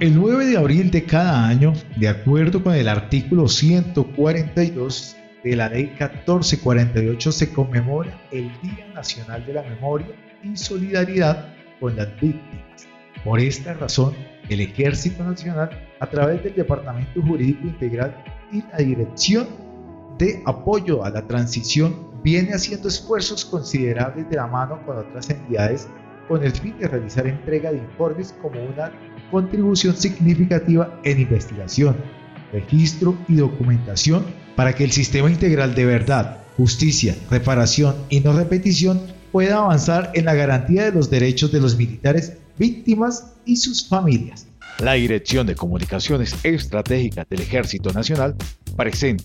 El 9 de abril de cada año, de acuerdo con el artículo 142 de la ley 1448, se conmemora el Día Nacional de la Memoria y Solidaridad con las Víctimas. Por esta razón, el Ejército Nacional, a través del Departamento Jurídico Integral y la Dirección de Apoyo a la Transición, viene haciendo esfuerzos considerables de la mano con otras entidades con el fin de realizar entrega de informes como una contribución significativa en investigación, registro y documentación para que el sistema integral de verdad, justicia, reparación y no repetición pueda avanzar en la garantía de los derechos de los militares víctimas y sus familias. La Dirección de Comunicaciones Estratégicas del Ejército Nacional presenta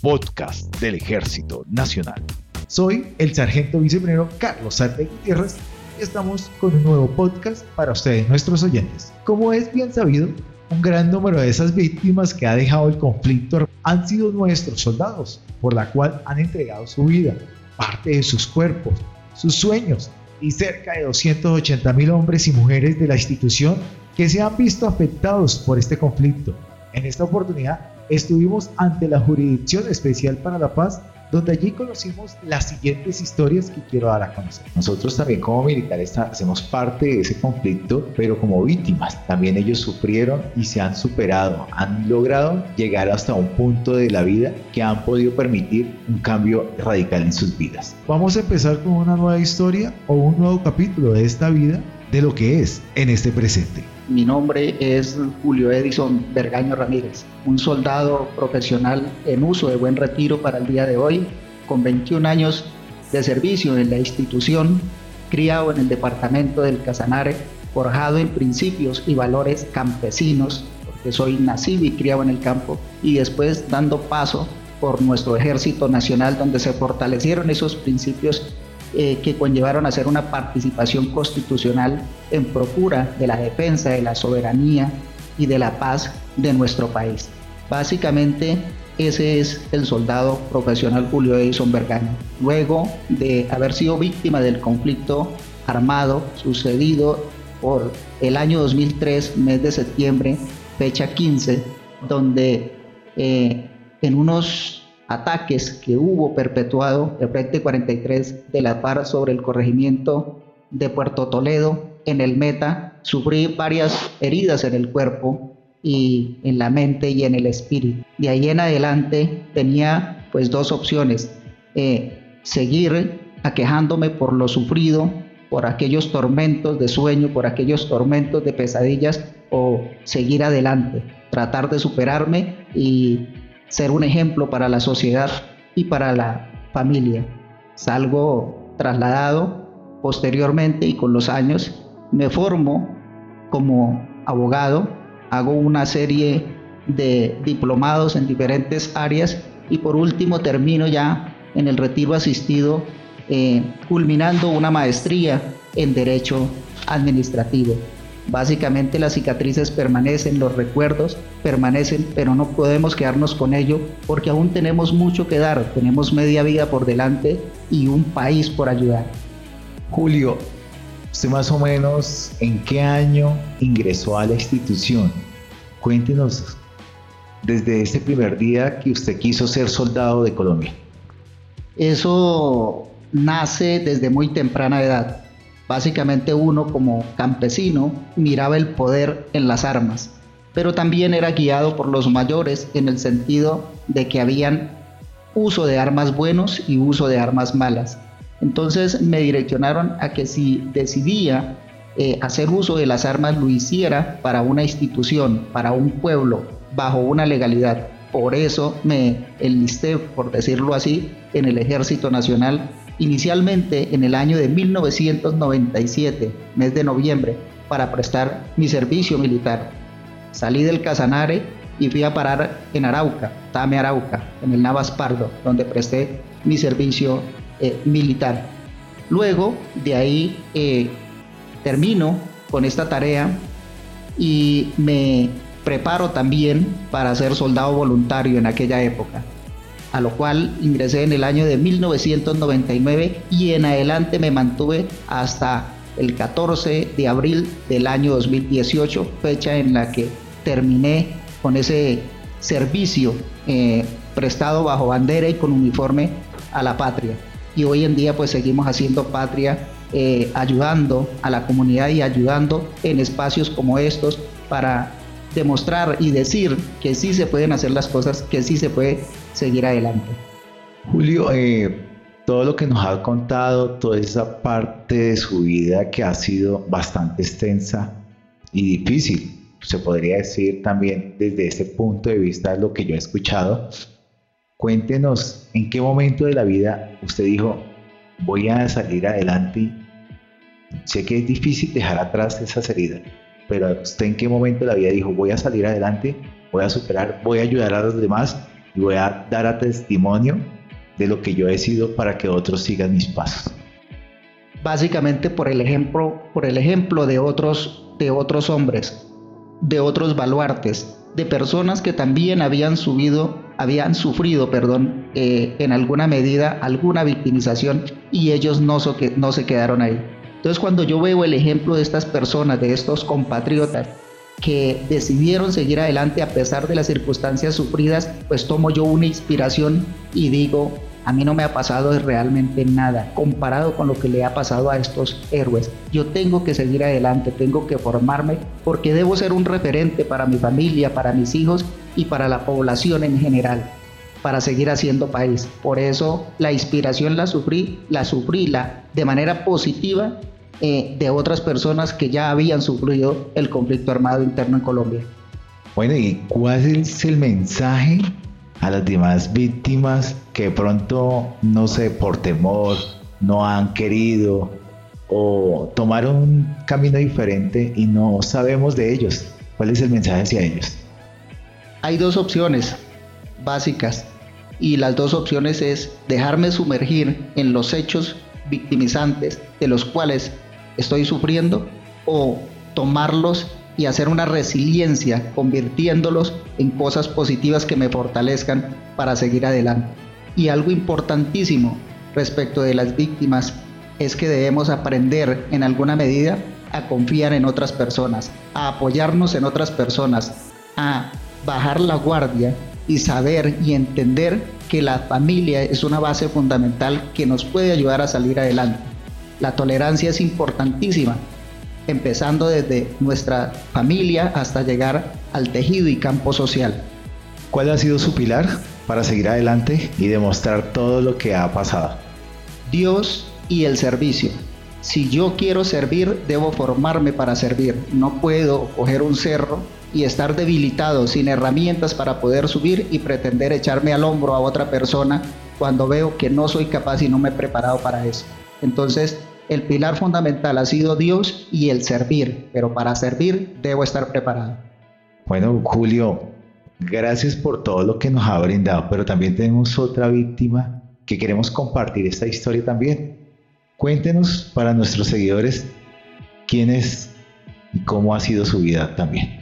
Podcast del Ejército Nacional. Soy el sargento viceprimero Carlos Arte Gutiérrez estamos con un nuevo podcast para ustedes, nuestros oyentes. Como es bien sabido, un gran número de esas víctimas que ha dejado el conflicto han sido nuestros soldados, por la cual han entregado su vida, parte de sus cuerpos, sus sueños y cerca de 280 mil hombres y mujeres de la institución que se han visto afectados por este conflicto. En esta oportunidad estuvimos ante la Jurisdicción Especial para la Paz donde allí conocimos las siguientes historias que quiero dar a conocer. Nosotros también como militares hacemos parte de ese conflicto, pero como víctimas. También ellos sufrieron y se han superado, han logrado llegar hasta un punto de la vida que han podido permitir un cambio radical en sus vidas. Vamos a empezar con una nueva historia o un nuevo capítulo de esta vida de lo que es en este presente. Mi nombre es Julio Edison Bergaño Ramírez, un soldado profesional en uso de buen retiro para el día de hoy, con 21 años de servicio en la institución, criado en el departamento del Casanare, forjado en principios y valores campesinos, porque soy nacido y criado en el campo, y después dando paso por nuestro ejército nacional, donde se fortalecieron esos principios eh, que conllevaron a hacer una participación constitucional en procura de la defensa de la soberanía y de la paz de nuestro país. Básicamente, ese es el soldado profesional Julio Edison Bergani. Luego de haber sido víctima del conflicto armado sucedido por el año 2003, mes de septiembre, fecha 15, donde eh, en unos ataques que hubo perpetuado el Frente 43 de la FARC sobre el corregimiento de Puerto Toledo en el Meta, sufrí varias heridas en el cuerpo y en la mente y en el espíritu. De ahí en adelante tenía pues dos opciones, eh, seguir aquejándome por lo sufrido, por aquellos tormentos de sueño, por aquellos tormentos de pesadillas o seguir adelante, tratar de superarme y ser un ejemplo para la sociedad y para la familia. Salgo trasladado posteriormente y con los años me formo como abogado, hago una serie de diplomados en diferentes áreas y por último termino ya en el retiro asistido eh, culminando una maestría en Derecho Administrativo. Básicamente las cicatrices permanecen, los recuerdos permanecen, pero no podemos quedarnos con ello porque aún tenemos mucho que dar, tenemos media vida por delante y un país por ayudar. Julio, ¿usted más o menos en qué año ingresó a la institución? Cuéntenos desde ese primer día que usted quiso ser soldado de Colombia. Eso nace desde muy temprana edad. Básicamente uno como campesino miraba el poder en las armas, pero también era guiado por los mayores en el sentido de que habían uso de armas buenos y uso de armas malas. Entonces me direccionaron a que si decidía eh, hacer uso de las armas lo hiciera para una institución, para un pueblo, bajo una legalidad. Por eso me enlisté, por decirlo así, en el Ejército Nacional inicialmente en el año de 1997, mes de noviembre, para prestar mi servicio militar. Salí del Casanare y fui a parar en Arauca, Tame Arauca, en el Navas Pardo, donde presté mi servicio eh, militar. Luego de ahí eh, termino con esta tarea y me preparo también para ser soldado voluntario en aquella época a lo cual ingresé en el año de 1999 y en adelante me mantuve hasta el 14 de abril del año 2018, fecha en la que terminé con ese servicio eh, prestado bajo bandera y con uniforme a la patria. Y hoy en día pues seguimos haciendo patria, eh, ayudando a la comunidad y ayudando en espacios como estos para demostrar y decir que sí se pueden hacer las cosas, que sí se puede seguir adelante. Julio, eh, todo lo que nos ha contado, toda esa parte de su vida que ha sido bastante extensa y difícil, se podría decir también desde ese punto de vista lo que yo he escuchado. Cuéntenos en qué momento de la vida usted dijo, voy a salir adelante. Sé que es difícil dejar atrás esas heridas, pero usted en qué momento de la vida dijo, voy a salir adelante, voy a superar, voy a ayudar a los demás y voy a dar a testimonio de lo que yo he sido para que otros sigan mis pasos. Básicamente por el ejemplo, por el ejemplo de otros, de otros hombres, de otros baluartes, de personas que también habían subido, habían sufrido, perdón, eh, en alguna medida alguna victimización y ellos no, no se quedaron ahí. Entonces cuando yo veo el ejemplo de estas personas, de estos compatriotas, que decidieron seguir adelante a pesar de las circunstancias sufridas, pues tomo yo una inspiración y digo, a mí no me ha pasado realmente nada comparado con lo que le ha pasado a estos héroes. Yo tengo que seguir adelante, tengo que formarme porque debo ser un referente para mi familia, para mis hijos y para la población en general para seguir haciendo país. Por eso la inspiración la sufrí, la sufrí la, de manera positiva eh, de otras personas que ya habían sufrido el conflicto armado interno en Colombia. Bueno, ¿y cuál es el mensaje a las demás víctimas que pronto, no sé, por temor, no han querido o tomaron un camino diferente y no sabemos de ellos? ¿Cuál es el mensaje hacia ellos? Hay dos opciones básicas y las dos opciones es dejarme sumergir en los hechos victimizantes de los cuales estoy sufriendo o tomarlos y hacer una resiliencia convirtiéndolos en cosas positivas que me fortalezcan para seguir adelante. Y algo importantísimo respecto de las víctimas es que debemos aprender en alguna medida a confiar en otras personas, a apoyarnos en otras personas, a bajar la guardia y saber y entender que la familia es una base fundamental que nos puede ayudar a salir adelante. La tolerancia es importantísima, empezando desde nuestra familia hasta llegar al tejido y campo social. ¿Cuál ha sido su pilar para seguir adelante y demostrar todo lo que ha pasado? Dios y el servicio. Si yo quiero servir, debo formarme para servir. No puedo coger un cerro y estar debilitado, sin herramientas para poder subir y pretender echarme al hombro a otra persona cuando veo que no soy capaz y no me he preparado para eso. Entonces, el pilar fundamental ha sido Dios y el servir, pero para servir debo estar preparado. Bueno, Julio, gracias por todo lo que nos ha brindado, pero también tenemos otra víctima que queremos compartir esta historia también. Cuéntenos para nuestros seguidores quién es y cómo ha sido su vida también.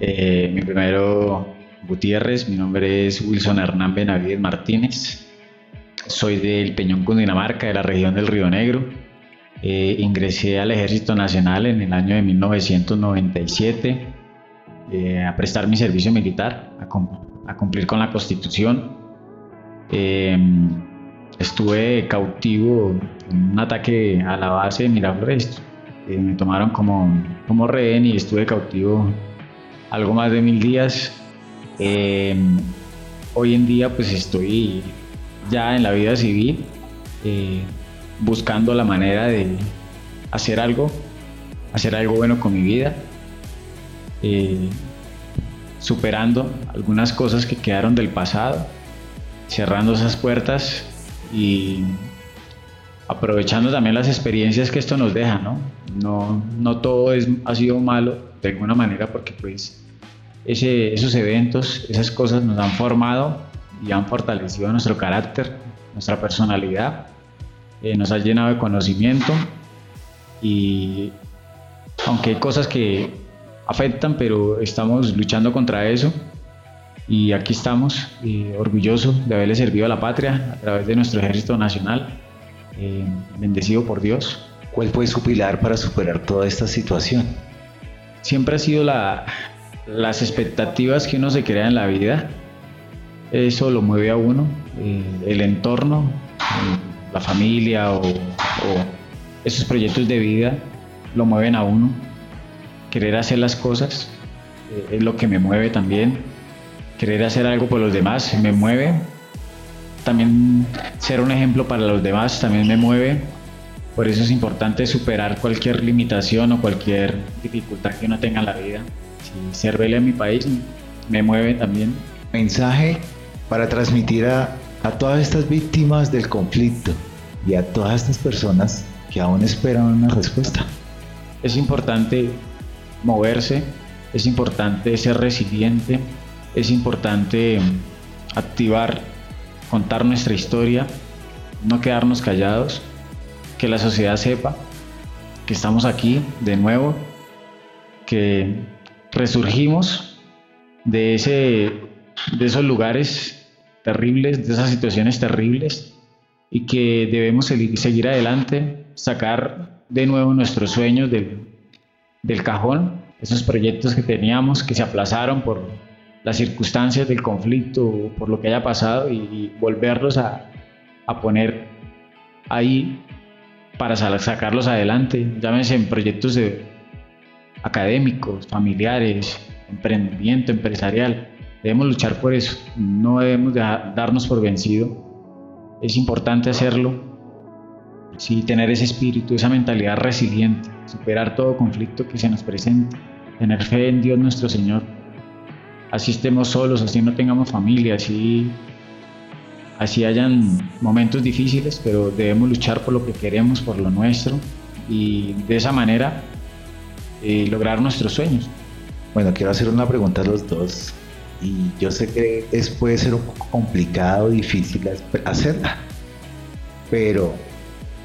Eh, mi primero Gutiérrez, mi nombre es Wilson Hernán Benavides Martínez. Soy del Peñón, Cundinamarca, de la región del Río Negro. Eh, ingresé al Ejército Nacional en el año de 1997 eh, a prestar mi servicio militar, a, cumplir con la Constitución. Eh, estuve cautivo en un ataque a la base de Miraflores. me tomaron como, como rehén y estuve cautivo algo más de mil días. hoy en día pues estoy ya en la vida civil, eh, buscando la manera de hacer algo, hacer algo bueno con mi vida, eh, superando algunas cosas que quedaron del pasado, cerrando esas puertas y aprovechando también las experiencias que esto nos deja, ¿no? No, no todo es, ha sido malo de alguna manera porque pues ese, esos eventos, esas cosas nos han formado y han fortalecido nuestro carácter, nuestra personalidad, eh, nos ha llenado de conocimiento y aunque hay cosas que afectan, pero estamos luchando contra eso y aquí estamos eh, orgullosos de haberle servido a la patria a través de nuestro ejército nacional, eh, bendecido por Dios ¿Cuál fue su pilar para superar toda esta situación? Siempre ha sido la, las expectativas que uno se crea en la vida. Eso lo mueve a uno, eh, el entorno, la familia o, esos proyectos de vida lo mueven a uno. Querer hacer las cosas eh, es lo que me mueve también. Querer hacer algo por los demás me mueve. También ser un ejemplo para los demás también me mueve. Por eso es importante superar cualquier limitación o cualquier dificultad que uno tenga en la vida. Si ser vele en mi país me mueve también. Mensaje para transmitir a, a todas estas víctimas del conflicto y a todas estas personas que aún esperan una respuesta. Es importante moverse, es importante ser resiliente, es importante activar, contar nuestra historia, no quedarnos callados, que la sociedad sepa que estamos aquí de nuevo, que resurgimos de, ese, de esos lugares terribles, de esas situaciones terribles y que debemos seguir adelante, sacar de nuevo nuestros sueños del, del cajón, esos proyectos que teníamos que se aplazaron por las circunstancias del conflicto, por lo que haya pasado y, volverlos a, a, poner ahí para sacarlos adelante, llámense en proyectos de, académicos, familiares, emprendimiento empresarial. Debemos luchar por eso, no debemos darnos por vencido. Es importante hacerlo, sí, tener ese espíritu, esa mentalidad resiliente, superar todo conflicto que se nos presente, tener fe en Dios nuestro Señor. Así estemos solos, así no tengamos familia, así, así hayan momentos difíciles, pero debemos luchar por lo que queremos, por lo nuestro, y de esa manera eh, lograr nuestros sueños. Bueno, quiero hacer una pregunta a los dos y yo sé que es, puede ser un poco complicado, difícil hacerla, pero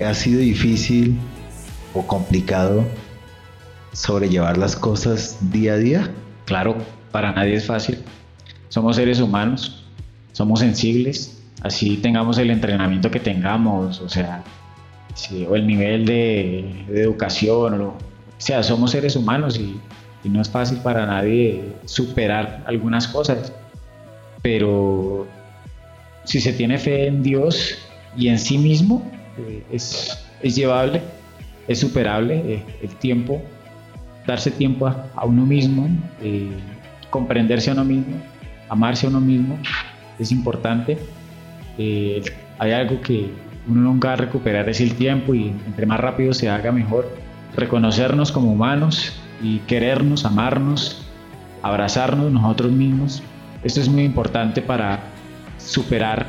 ha sido difícil o complicado sobrellevar las cosas día a día. Claro, para nadie es fácil. Somos seres humanos, somos sensibles, así tengamos el entrenamiento que tengamos, o sea, o el nivel de, de educación, o, sea, somos seres humanos y y no es fácil para nadie superar algunas cosas, pero si se tiene fe en Dios y en sí mismo, eh, es, es, llevable, es superable eh, el tiempo, darse tiempo a, uno mismo, eh, comprenderse a uno mismo, amarse a uno mismo, es importante. hay algo que uno nunca va a recuperar, es el tiempo y entre más rápido se haga mejor. Reconocernos como humanos, y querernos, amarnos, abrazarnos nosotros mismos. Esto es muy importante para superar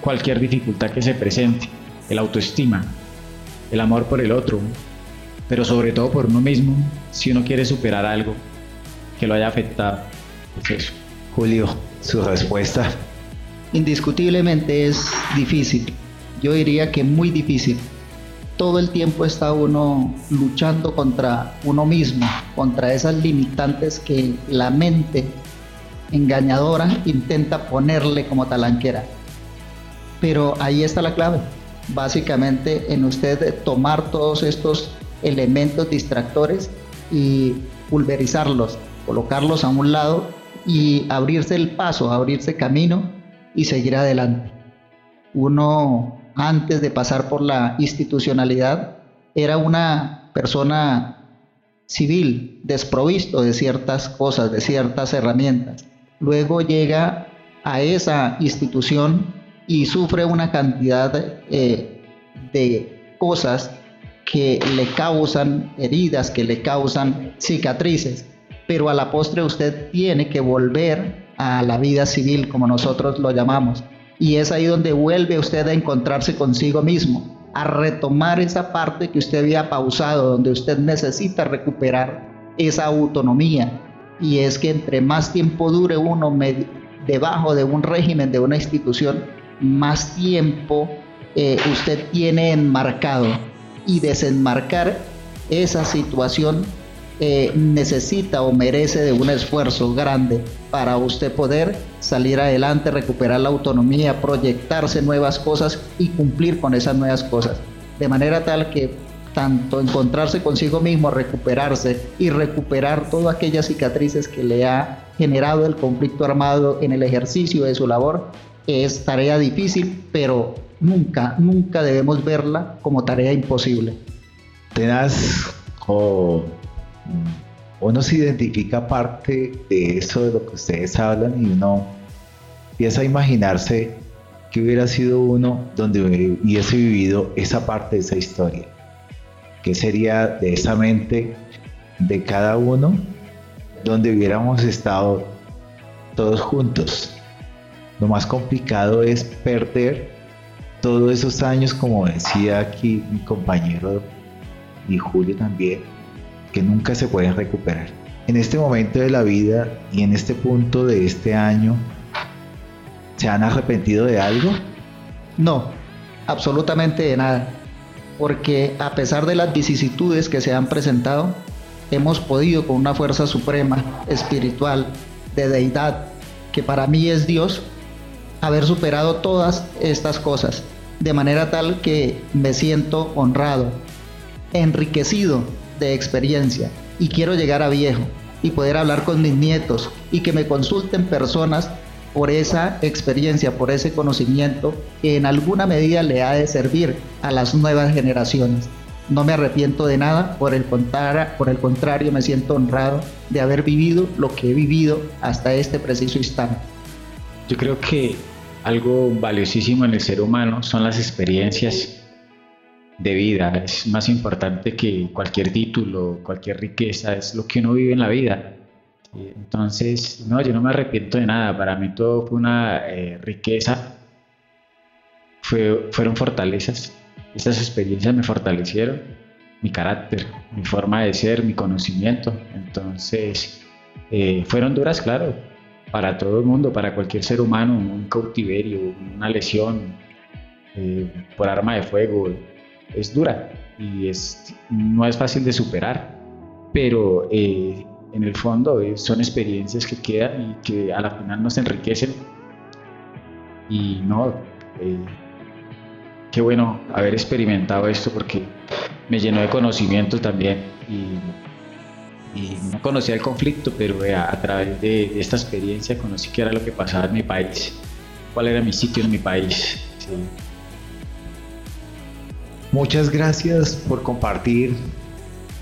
cualquier dificultad que se presente. El autoestima, el amor por el otro, pero sobre todo por uno mismo, si uno quiere superar algo que lo haya afectado. Es Julio, su respuesta. Indiscutiblemente es difícil. Yo diría que muy difícil todo el tiempo está uno luchando contra uno mismo, contra esas limitantes que la mente engañadora intenta ponerle como talanquera. Pero ahí está la clave. Básicamente en usted tomar todos estos elementos distractores y pulverizarlos, colocarlos a un lado y abrirse el paso, abrirse camino y seguir adelante. Uno antes de pasar por la institucionalidad, era una persona civil, desprovisto de ciertas cosas, de ciertas herramientas. Luego llega a esa institución y sufre una cantidad eh, de cosas que le causan heridas, que le causan cicatrices, pero a la postre usted tiene que volver a la vida civil, como nosotros lo llamamos, y es ahí donde vuelve usted a encontrarse consigo mismo, a retomar esa parte que usted había pausado, donde usted necesita recuperar esa autonomía. Y es que entre más tiempo dure uno debajo de un régimen, de una institución, más tiempo eh, usted tiene enmarcado. Y desenmarcar esa situación eh, necesita o merece de un esfuerzo grande para usted poder salir adelante, recuperar la autonomía, proyectarse nuevas cosas y cumplir con esas nuevas cosas. De manera tal que tanto encontrarse consigo mismo, recuperarse y recuperar todas aquellas cicatrices que le ha generado el conflicto armado en el ejercicio de su labor, es tarea difícil, pero nunca, nunca debemos verla como tarea imposible. Tenaz o uno se identifica parte de eso de lo que ustedes hablan y uno empieza a imaginarse que hubiera sido uno donde hubiese vivido esa parte de esa historia. ¿Qué sería de esa mente de cada uno donde hubiéramos estado todos juntos? Lo más complicado es perder todos esos años, como decía aquí mi compañero y Julio también, que nunca se pueden recuperar. En este momento de la vida y en este punto de este año, ¿se han arrepentido de algo? No, absolutamente de nada, porque a pesar de las vicisitudes que se han presentado, hemos podido con una fuerza suprema, espiritual, de deidad, que para mí es Dios, haber superado todas estas cosas, de manera tal que me siento honrado, enriquecido de experiencia y quiero llegar a viejo y poder hablar con mis nietos y que me consulten personas por esa experiencia, por ese conocimiento que en alguna medida le ha de servir a las nuevas generaciones. No me arrepiento de nada, por el, por el contrario me siento honrado de haber vivido lo que he vivido hasta este preciso instante. Yo creo que algo valiosísimo en el ser humano son las experiencias de vida. Es más importante que cualquier título, cualquier riqueza, es lo que uno vive en la vida. Entonces, no, yo no me arrepiento de nada. Para mí todo fue una eh, riqueza, fue, fueron fortalezas. Estas experiencias me fortalecieron mi carácter, mi forma de ser, mi conocimiento. Entonces, eh, fueron duras, claro, para todo el mundo, para cualquier ser humano, un cautiverio, una lesión eh, por arma de fuego, es dura y es, no es fácil de superar, pero eh, en el fondo eh, son experiencias que quedan y que a la final nos enriquecen. Y no, eh, qué bueno haber experimentado esto porque me llenó de conocimiento también y, no conocía el conflicto, pero a, través de, esta experiencia conocí qué era lo que pasaba en mi país, cuál era mi sitio en mi país. Muchas gracias por compartir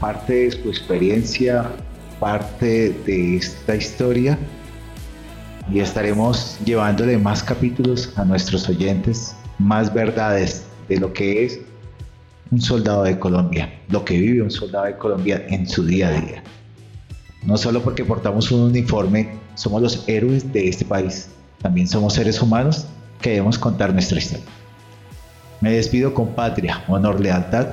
parte de su experiencia, parte de esta historia y estaremos llevándole más capítulos a nuestros oyentes, más verdades de lo que es un soldado de Colombia, lo que vive un soldado de Colombia en su día a día. No solo porque portamos un uniforme, somos los héroes de este país, también somos seres humanos que debemos contar nuestra historia. Me despido con patria, honor, lealtad